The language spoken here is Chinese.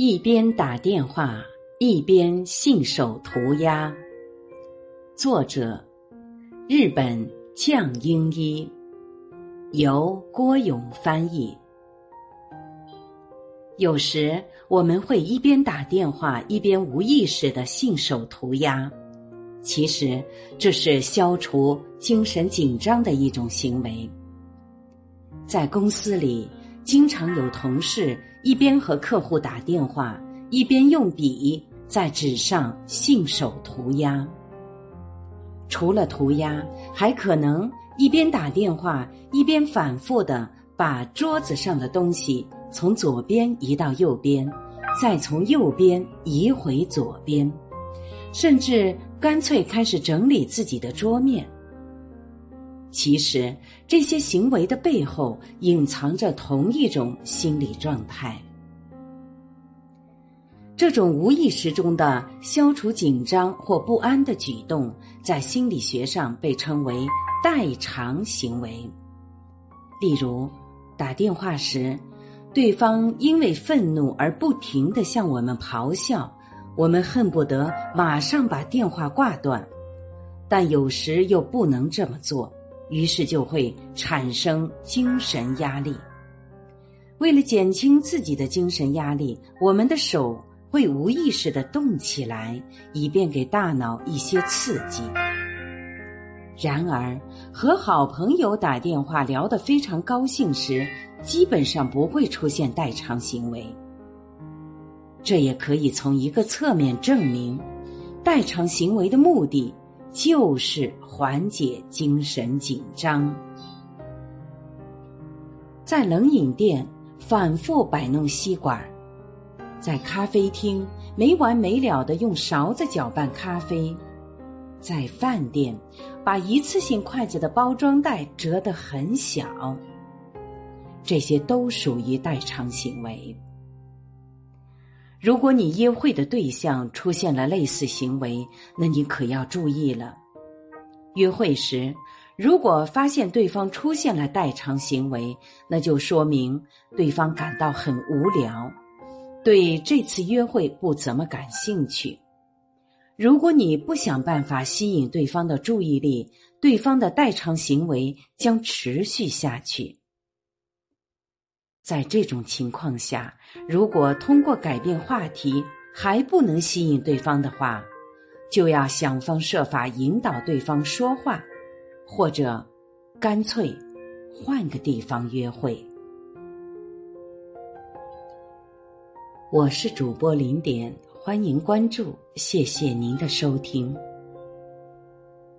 一边打电话一边信手涂鸦。作者：日本降英一，由郭勇翻译。有时我们会一边打电话一边无意识的信手涂鸦，其实这是消除精神紧张的一种行为。在公司里，经常有同事一边和客户打电话，一边用笔在纸上信手涂鸦。除了涂鸦，还可能一边打电话一边反复的把桌子上的东西。从左边移到右边，再从右边移回左边，甚至干脆开始整理自己的桌面。其实，这些行为的背后隐藏着同一种心理状态。这种无意识中的消除紧张或不安的举动，在心理学上被称为代偿行为。例如，打电话时。对方因为愤怒而不停的向我们咆哮，我们恨不得马上把电话挂断，但有时又不能这么做，于是就会产生精神压力。为了减轻自己的精神压力，我们的手会无意识的动起来，以便给大脑一些刺激。然而，和好朋友打电话聊得非常高兴时，基本上不会出现代偿行为。这也可以从一个侧面证明，代偿行为的目的就是缓解精神紧张。在冷饮店反复摆弄吸管，在咖啡厅没完没了的用勺子搅拌咖啡。在饭店，把一次性筷子的包装袋折得很小，这些都属于代偿行为。如果你约会的对象出现了类似行为，那你可要注意了。约会时，如果发现对方出现了代偿行为，那就说明对方感到很无聊，对这次约会不怎么感兴趣。如果你不想办法吸引对方的注意力，对方的代偿行为将持续下去。在这种情况下，如果通过改变话题还不能吸引对方的话，就要想方设法引导对方说话，或者干脆换个地方约会。我是主播零点。欢迎关注，谢谢您的收听。